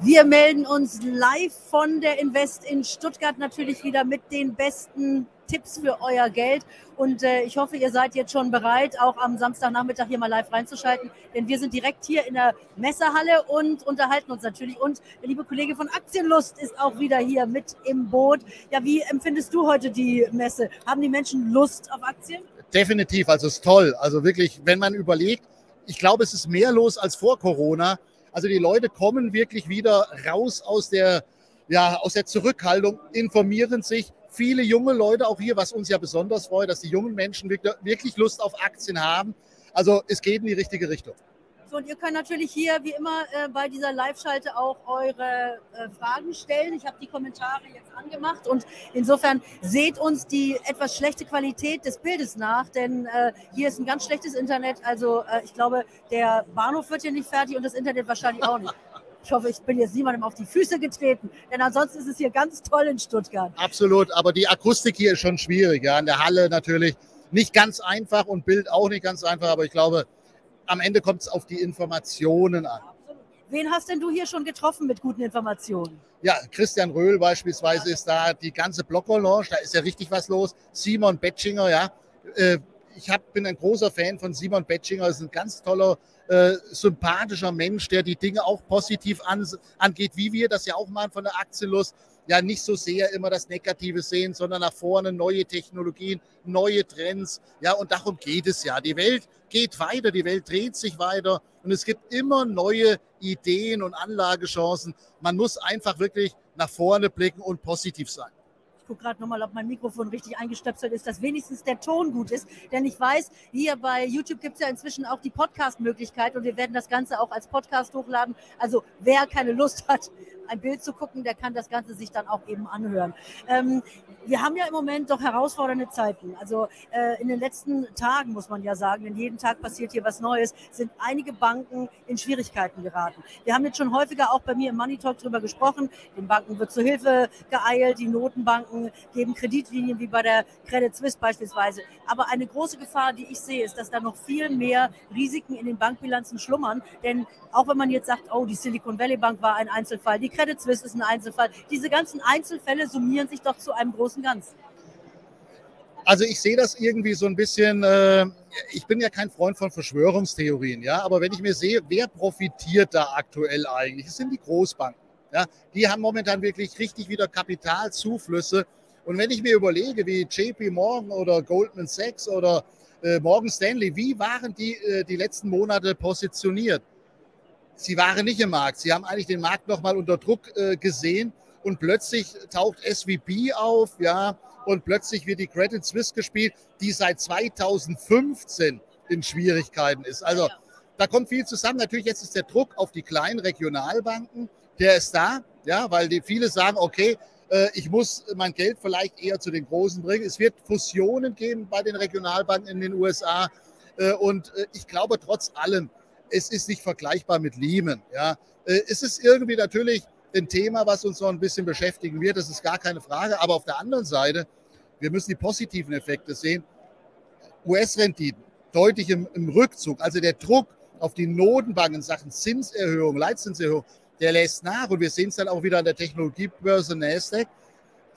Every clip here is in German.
Wir melden uns live von der Invest in Stuttgart natürlich wieder mit den besten Tipps für euer Geld. Und äh, ich hoffe, ihr seid jetzt schon bereit, auch am Samstagnachmittag hier mal live reinzuschalten. Denn wir sind direkt hier in der Messehalle und unterhalten uns natürlich. Und der liebe Kollege von Aktienlust ist auch wieder hier mit im Boot. Ja, wie empfindest du heute die Messe? Haben die Menschen Lust auf Aktien? Definitiv, also es ist toll. Also wirklich, wenn man überlegt, ich glaube, es ist mehr los als vor Corona. Also die Leute kommen wirklich wieder raus aus der, ja, aus der Zurückhaltung, informieren sich. Viele junge Leute auch hier, was uns ja besonders freut, dass die jungen Menschen wirklich Lust auf Aktien haben. Also es geht in die richtige Richtung. So, und ihr könnt natürlich hier wie immer äh, bei dieser Live-Schalte auch eure äh, Fragen stellen. Ich habe die Kommentare jetzt angemacht und insofern seht uns die etwas schlechte Qualität des Bildes nach, denn äh, hier ist ein ganz schlechtes Internet. Also äh, ich glaube, der Bahnhof wird hier nicht fertig und das Internet wahrscheinlich auch nicht. Ich hoffe, ich bin jetzt niemandem auf die Füße getreten, denn ansonsten ist es hier ganz toll in Stuttgart. Absolut, aber die Akustik hier ist schon schwierig. Ja, in der Halle natürlich nicht ganz einfach und Bild auch nicht ganz einfach, aber ich glaube, am Ende kommt es auf die Informationen an. Wen hast denn du hier schon getroffen mit guten Informationen? Ja, Christian Röhl beispielsweise ist da, die ganze Blogger-Lounge, da ist ja richtig was los. Simon Betschinger, ja. Äh, ich hab, bin ein großer Fan von Simon Betschinger, ist ein ganz toller, äh, sympathischer Mensch, der die Dinge auch positiv an, angeht, wie wir das ja auch machen von der Aktienlust ja nicht so sehr immer das Negative sehen, sondern nach vorne neue Technologien, neue Trends. Ja, und darum geht es ja. Die Welt geht weiter, die Welt dreht sich weiter und es gibt immer neue Ideen und Anlagechancen. Man muss einfach wirklich nach vorne blicken und positiv sein gucke gerade nochmal, ob mein Mikrofon richtig eingestöpselt ist, dass wenigstens der Ton gut ist. Denn ich weiß, hier bei YouTube gibt es ja inzwischen auch die Podcast-Möglichkeit und wir werden das Ganze auch als Podcast hochladen. Also wer keine Lust hat, ein Bild zu gucken, der kann das Ganze sich dann auch eben anhören. Ähm, wir haben ja im Moment doch herausfordernde Zeiten. Also äh, in den letzten Tagen muss man ja sagen, denn jeden Tag passiert hier was Neues, sind einige Banken in Schwierigkeiten geraten. Wir haben jetzt schon häufiger auch bei mir im Money Talk darüber gesprochen. Den Banken wird zur Hilfe geeilt, die Notenbanken geben Kreditlinien wie bei der Credit Suisse beispielsweise. Aber eine große Gefahr, die ich sehe, ist, dass da noch viel mehr Risiken in den Bankbilanzen schlummern. Denn auch wenn man jetzt sagt, oh, die Silicon Valley Bank war ein Einzelfall, die Credit Suisse ist ein Einzelfall. Diese ganzen Einzelfälle summieren sich doch zu einem großen Ganzen. Also ich sehe das irgendwie so ein bisschen, äh, ich bin ja kein Freund von Verschwörungstheorien, ja, aber wenn ich mir sehe, wer profitiert da aktuell eigentlich, das sind die Großbanken. Ja, die haben momentan wirklich richtig wieder Kapitalzuflüsse. Und wenn ich mir überlege, wie JP Morgan oder Goldman Sachs oder äh, Morgan Stanley, wie waren die äh, die letzten Monate positioniert? Sie waren nicht im Markt. Sie haben eigentlich den Markt nochmal unter Druck äh, gesehen und plötzlich taucht SVB auf, ja, und plötzlich wird die Credit Suisse gespielt, die seit 2015 in Schwierigkeiten ist. Also da kommt viel zusammen. Natürlich jetzt ist der Druck auf die kleinen Regionalbanken, der ist da, ja, weil die viele sagen, okay, äh, ich muss mein Geld vielleicht eher zu den Großen bringen. Es wird Fusionen geben bei den Regionalbanken in den USA. Äh, und äh, ich glaube trotz allem, es ist nicht vergleichbar mit Lehman. Ja. Äh, es ist irgendwie natürlich ein Thema, was uns noch ein bisschen beschäftigen wird, das ist gar keine Frage. Aber auf der anderen Seite, wir müssen die positiven Effekte sehen. US-Renditen deutlich im, im, Rückzug, also der Druck auf die Notenbanken in Sachen Zinserhöhung, Leitzinserhöhung, der lässt nach und wir sehen es dann auch wieder an der Technologiebörse Nasdaq.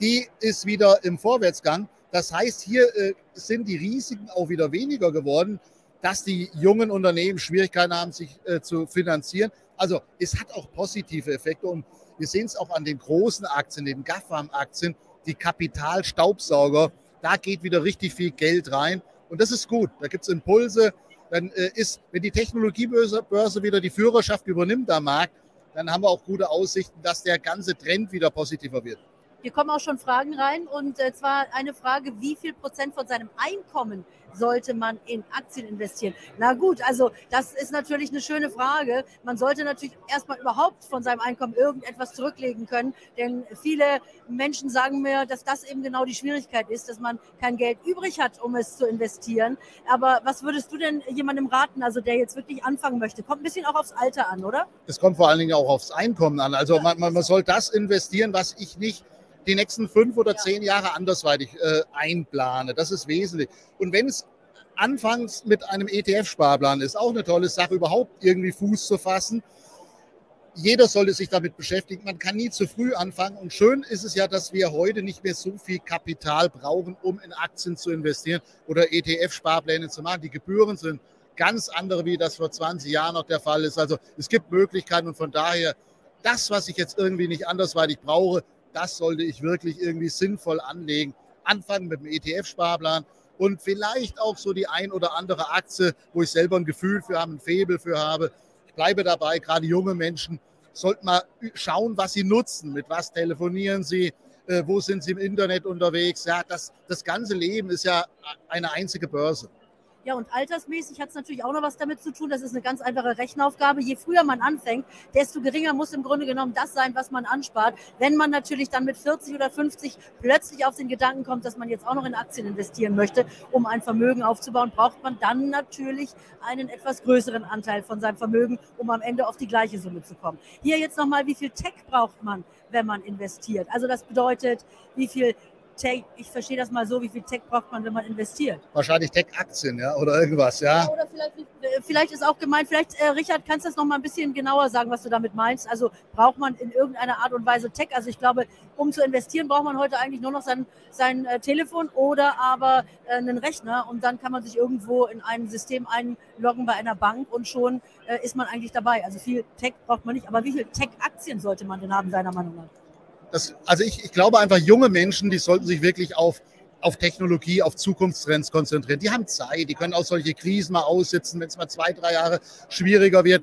Die ist wieder im Vorwärtsgang. Das heißt, hier äh, sind die Risiken auch wieder weniger geworden dass die jungen Unternehmen Schwierigkeiten haben, sich äh, zu finanzieren. Also es hat auch positive Effekte und wir sehen es auch an den großen Aktien, den GAFAM-Aktien, die Kapitalstaubsauger. Da geht wieder richtig viel Geld rein und das ist gut. Da gibt es Impulse. Dann äh, ist, wenn die Technologiebörse Börse wieder die Führerschaft übernimmt am Markt, dann haben wir auch gute Aussichten, dass der ganze Trend wieder positiver wird. Hier kommen auch schon Fragen rein und äh, zwar eine Frage, wie viel Prozent von seinem Einkommen sollte man in Aktien investieren? Na gut, also das ist natürlich eine schöne Frage. Man sollte natürlich erstmal überhaupt von seinem Einkommen irgendetwas zurücklegen können, denn viele Menschen sagen mir, dass das eben genau die Schwierigkeit ist, dass man kein Geld übrig hat, um es zu investieren. Aber was würdest du denn jemandem raten, also der jetzt wirklich anfangen möchte? Kommt ein bisschen auch aufs Alter an, oder? Es kommt vor allen Dingen auch aufs Einkommen an. Also man, man soll das investieren, was ich nicht die nächsten fünf oder zehn Jahre andersweitig äh, einplane. Das ist wesentlich. Und wenn es anfangs mit einem ETF-Sparplan ist, auch eine tolle Sache, überhaupt irgendwie Fuß zu fassen. jeder sollte sich damit beschäftigen. Man kann nie zu früh anfangen. Und schön ist es ja, dass wir heute nicht mehr so viel Kapital brauchen, um in Aktien zu investieren oder ETF-Sparpläne zu machen. Die Gebühren sind ganz andere, wie das vor 20 Jahren noch der Fall ist. Also es gibt Möglichkeiten und von daher, das, was ich jetzt irgendwie nicht andersweitig brauche, das sollte ich wirklich irgendwie sinnvoll anlegen. Anfangen mit dem ETF-Sparplan und vielleicht auch so die ein oder andere Aktie, wo ich selber ein Gefühl für habe, ein Faible für habe. Ich bleibe dabei, gerade junge Menschen sollten mal schauen, was sie nutzen, mit was telefonieren sie, äh, wo sind sie im Internet unterwegs. Ja, das, das ganze Leben ist ja eine einzige Börse. Ja, und altersmäßig hat es natürlich auch noch was damit zu tun. Das ist eine ganz einfache Rechenaufgabe. Je früher man anfängt, desto geringer muss im Grunde genommen das sein, was man anspart. Wenn man natürlich dann mit 40 oder 50 plötzlich auf den Gedanken kommt, dass man jetzt auch noch in Aktien investieren möchte, um ein Vermögen aufzubauen, braucht man dann natürlich einen etwas größeren Anteil von seinem Vermögen, um am Ende auf die gleiche Summe zu kommen. Hier jetzt nochmal, wie viel Tech braucht man, wenn man investiert? Also das bedeutet, wie viel Tech, ich verstehe das mal so, wie viel Tech braucht man, wenn man investiert? Wahrscheinlich Tech-Aktien, ja, oder irgendwas, ja. ja oder vielleicht, äh, vielleicht, ist auch gemeint, vielleicht, äh, Richard, kannst du das noch mal ein bisschen genauer sagen, was du damit meinst? Also braucht man in irgendeiner Art und Weise Tech? Also ich glaube, um zu investieren, braucht man heute eigentlich nur noch sein, sein äh, Telefon oder aber äh, einen Rechner und dann kann man sich irgendwo in ein System einloggen bei einer Bank und schon äh, ist man eigentlich dabei. Also viel Tech braucht man nicht, aber wie viel Tech-Aktien sollte man denn haben, deiner Meinung nach? Das, also ich, ich glaube einfach, junge Menschen, die sollten sich wirklich auf, auf Technologie, auf Zukunftstrends konzentrieren. Die haben Zeit, die können auch solche Krisen mal aussitzen, wenn es mal zwei, drei Jahre schwieriger wird.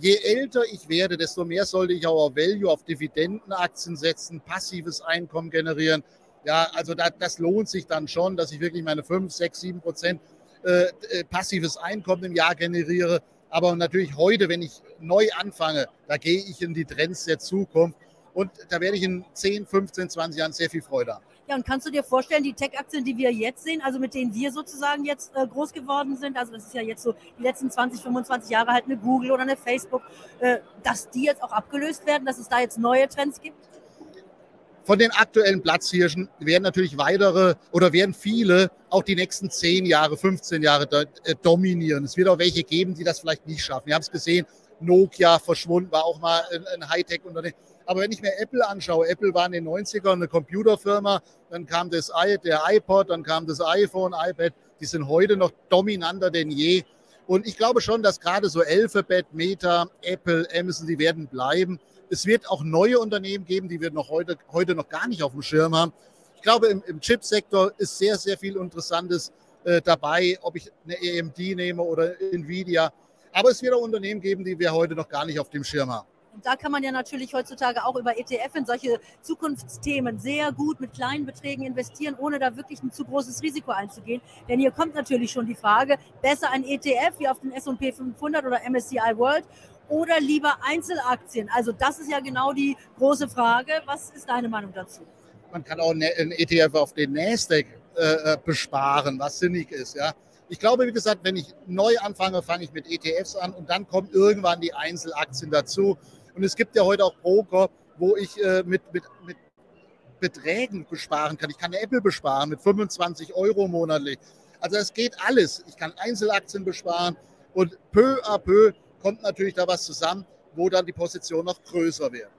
Je älter ich werde, desto mehr sollte ich auch auf Value, auf Dividendenaktien setzen, passives Einkommen generieren. Ja, also da, das lohnt sich dann schon, dass ich wirklich meine 5, 6, 7 Prozent äh, äh, passives Einkommen im Jahr generiere. Aber natürlich heute, wenn ich neu anfange, da gehe ich in die Trends der Zukunft und da werde ich in 10, 15, 20 Jahren sehr viel Freude haben. Ja, und kannst du dir vorstellen, die Tech-Aktien, die wir jetzt sehen, also mit denen wir sozusagen jetzt äh, groß geworden sind, also das ist ja jetzt so die letzten 20, 25 Jahre halt eine Google oder eine Facebook, äh, dass die jetzt auch abgelöst werden, dass es da jetzt neue Trends gibt? Von den aktuellen Platzhirschen werden natürlich weitere oder werden viele auch die nächsten 10 Jahre, 15 Jahre äh, dominieren. Es wird auch welche geben, die das vielleicht nicht schaffen. Wir haben es gesehen, Nokia verschwunden, war auch mal ein Hightech-Unternehmen. Aber wenn ich mir Apple anschaue, Apple war in den 90ern eine Computerfirma, dann kam das I, der iPod, dann kam das iPhone, iPad, die sind heute noch dominanter denn je. Und ich glaube schon, dass gerade so Alphabet, Meta, Apple, Amazon, die werden bleiben. Es wird auch neue Unternehmen geben, die wir noch heute, heute noch gar nicht auf dem Schirm haben. Ich glaube, im, im Chipsektor ist sehr, sehr viel Interessantes äh, dabei, ob ich eine AMD nehme oder Nvidia. Aber es wird auch Unternehmen geben, die wir heute noch gar nicht auf dem Schirm haben. Da kann man ja natürlich heutzutage auch über ETF in solche Zukunftsthemen sehr gut mit kleinen Beträgen investieren, ohne da wirklich ein zu großes Risiko einzugehen. Denn hier kommt natürlich schon die Frage, besser ein ETF wie auf den S&P 500 oder MSCI World oder lieber Einzelaktien? Also das ist ja genau die große Frage. Was ist deine Meinung dazu? Man kann auch ne-, ein ETF auf den Nasdaq äh, äh, besparen, was sinnig ist. Ja. Ich glaube, wie gesagt, wenn ich neu anfange, fange ich mit ETFs an und dann kommen irgendwann die Einzelaktien dazu. Und es gibt ja heute auch Broker, wo ich äh, mit, mit, mit Beträgen besparen kann. Ich kann Apple besparen mit 25 Euro monatlich. Also es geht alles. Ich kann Einzelaktien besparen und peu à peu kommt natürlich da was zusammen, wo dann die Position noch größer wird.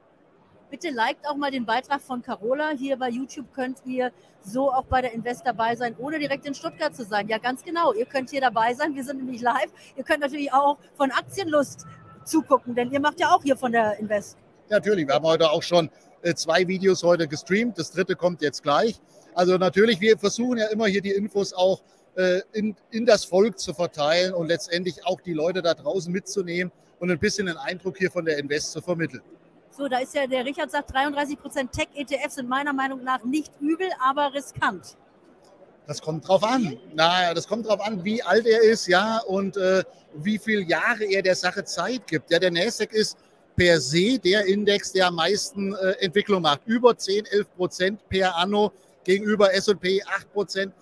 Bitte liked auch mal den Beitrag von Carola. Hier bei YouTube könnt ihr so auch bei der Invest dabei sein, ohne direkt in Stuttgart zu sein. Ja, ganz genau. Ihr könnt hier dabei sein. Wir sind nämlich live. Ihr könnt natürlich auch von Aktienlust zugucken, denn ihr macht ja auch hier von der Invest. Natürlich, wir haben heute auch schon äh, zwei Videos heute gestreamt. Das dritte kommt jetzt gleich. Also natürlich, wir versuchen ja immer hier die Infos auch äh, in, in das Volk zu verteilen und letztendlich auch die Leute da draußen mitzunehmen und ein bisschen den Eindruck hier von der Invest zu vermitteln. So, da ist ja der Richard sagt, 33 Prozent Tech-ETFs sind meiner Meinung nach nicht übel, aber riskant. Das kommt drauf an. Na, das kommt drauf an, wie alt er ist, ja, und äh, wie viele Jahre er der Sache Zeit gibt. Ja, der Nasdaq ist per se der Index, der am meisten äh, Entwicklung macht. Über 10, 11 Prozent per anno gegenüber S&P 8 Prozent.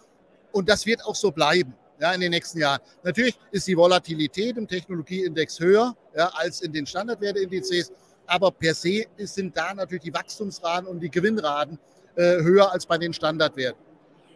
Und das wird auch so bleiben ja, in den nächsten Jahren. Natürlich ist die Volatilität im Technologieindex höher ja, als in den Standardwerteindizes, aber per se sind da natürlich die Wachstumsraten und die Gewinnraten äh, höher als bei den Standardwerten.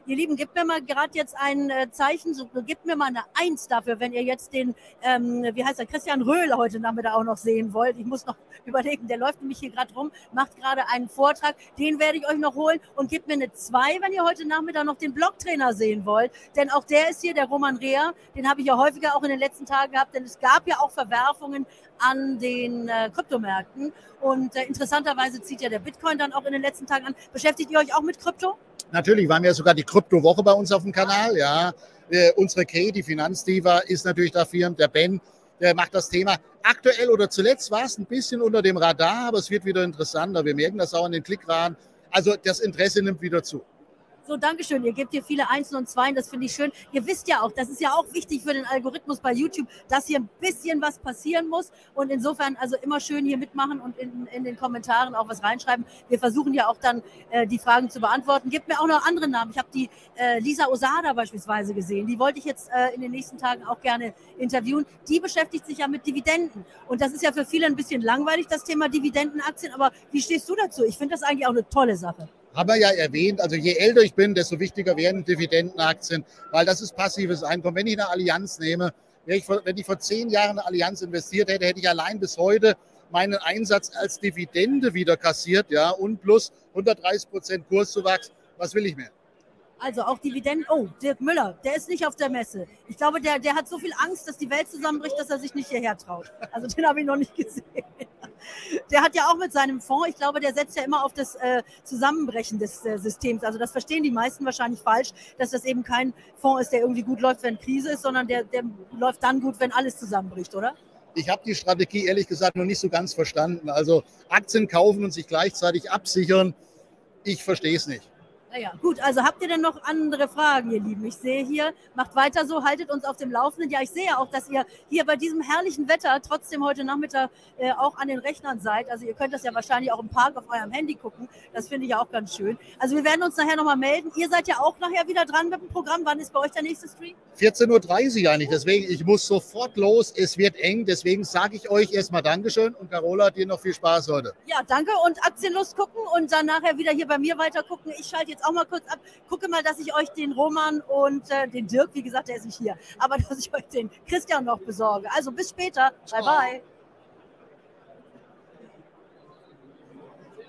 Ihr Lieben, gebt mir mal gerade jetzt ein äh, Zeichen, so, gebt mir mal eine Eins dafür, wenn ihr jetzt den, ähm, wie heißt er, Christian Röhl heute Nachmittag auch noch sehen wollt. Ich muss noch überlegen, der läuft nämlich hier gerade rum, macht gerade einen Vortrag, den werde ich euch noch holen und gebt mir eine Zwei, wenn ihr heute Nachmittag noch den Blogtrainer sehen wollt. Denn auch der ist hier, der Roman Rea, den habe ich ja häufiger auch in den letzten Tagen gehabt, denn es gab ja auch Verwerfungen an den äh, Kryptomärkten. Und äh, interessanterweise zieht ja der Bitcoin dann auch in den letzten Tagen an. Beschäftigt ihr euch auch mit Krypto? Natürlich, wir haben ja sogar die Kryptowoche bei uns auf dem Kanal. Ja, äh, unsere Kay, die Finanzdiva, ist natürlich dafür. Der Ben, der macht das Thema. Aktuell oder zuletzt war es ein bisschen unter dem Radar, aber es wird wieder interessanter. Wir merken das auch an den Klickraten. Also das Interesse nimmt wieder zu. So, Dankeschön. Ihr gebt hier viele Einsen und Zweien, das finde ich schön. Ihr wisst ja auch, das ist ja auch wichtig für den Algorithmus bei YouTube, dass hier ein bisschen was passieren muss. Und insofern also immer schön hier mitmachen und in, in den Kommentaren auch was reinschreiben. Wir versuchen ja auch dann äh, die Fragen zu beantworten. Gebt mir auch noch andere Namen. Ich habe die äh, Lisa Osada beispielsweise gesehen. Die wollte ich jetzt äh, in den nächsten Tagen auch gerne interviewen. Die beschäftigt sich ja mit Dividenden. Und das ist ja für viele ein bisschen langweilig, das Thema Dividendenaktien. Aber wie stehst du dazu? Ich finde das eigentlich auch eine tolle Sache haben wir ja erwähnt, also je älter ich bin, desto wichtiger werden Dividendenaktien, weil das ist passives Einkommen. Wenn ich eine Allianz nehme, wenn ich, vor, wenn ich vor zehn Jahren eine Allianz investiert hätte, hätte ich allein bis heute meinen Einsatz als Dividende wieder kassiert, ja, und plus 130 Prozent Kurszuwachs. Was will ich mehr? Also auch Dividenden. Oh, Dirk Müller, der ist nicht auf der Messe. Ich glaube, der, der hat so viel Angst, dass die Welt zusammenbricht, dass er sich nicht hierher traut. Also den habe ich noch nicht gesehen. Der hat ja auch mit seinem Fonds, ich glaube, der setzt ja immer auf das äh, Zusammenbrechen des äh, Systems. Also das verstehen die meisten wahrscheinlich falsch, dass das eben kein Fonds ist, der irgendwie gut läuft, wenn Krise ist, sondern der, der läuft dann gut, wenn alles zusammenbricht, oder? Ich habe die Strategie ehrlich gesagt noch nicht so ganz verstanden. Also Aktien kaufen und sich gleichzeitig absichern, ich verstehe es nicht. Naja, gut, also habt ihr denn noch andere Fragen, ihr Lieben? Ich sehe hier, macht weiter so, haltet uns auf dem Laufenden. Ja, ich sehe auch, dass ihr hier bei diesem herrlichen Wetter trotzdem heute Nachmittag äh, auch an den Rechnern seid. Also ihr könnt das ja wahrscheinlich auch im Park auf eurem Handy gucken. Das finde ich ja auch ganz schön. Also wir werden uns nachher nochmal melden. Ihr seid ja auch nachher wieder dran mit dem Programm. Wann ist bei euch der nächste Stream? 14.30 Uhr eigentlich. Deswegen, ich muss sofort los. Es wird eng. Deswegen sage ich euch erstmal Dankeschön und Carola, dir noch viel Spaß heute. Ja, danke und Aktienlust gucken und dann nachher wieder hier bei mir weiter gucken. Ich schalte jetzt jetzt auch mal kurz ab. Gucke mal, dass ich euch den Roman und äh, den Dirk, wie gesagt, der ist nicht hier, aber dass ich euch den Christian noch besorge. Also bis später. Bye, bye.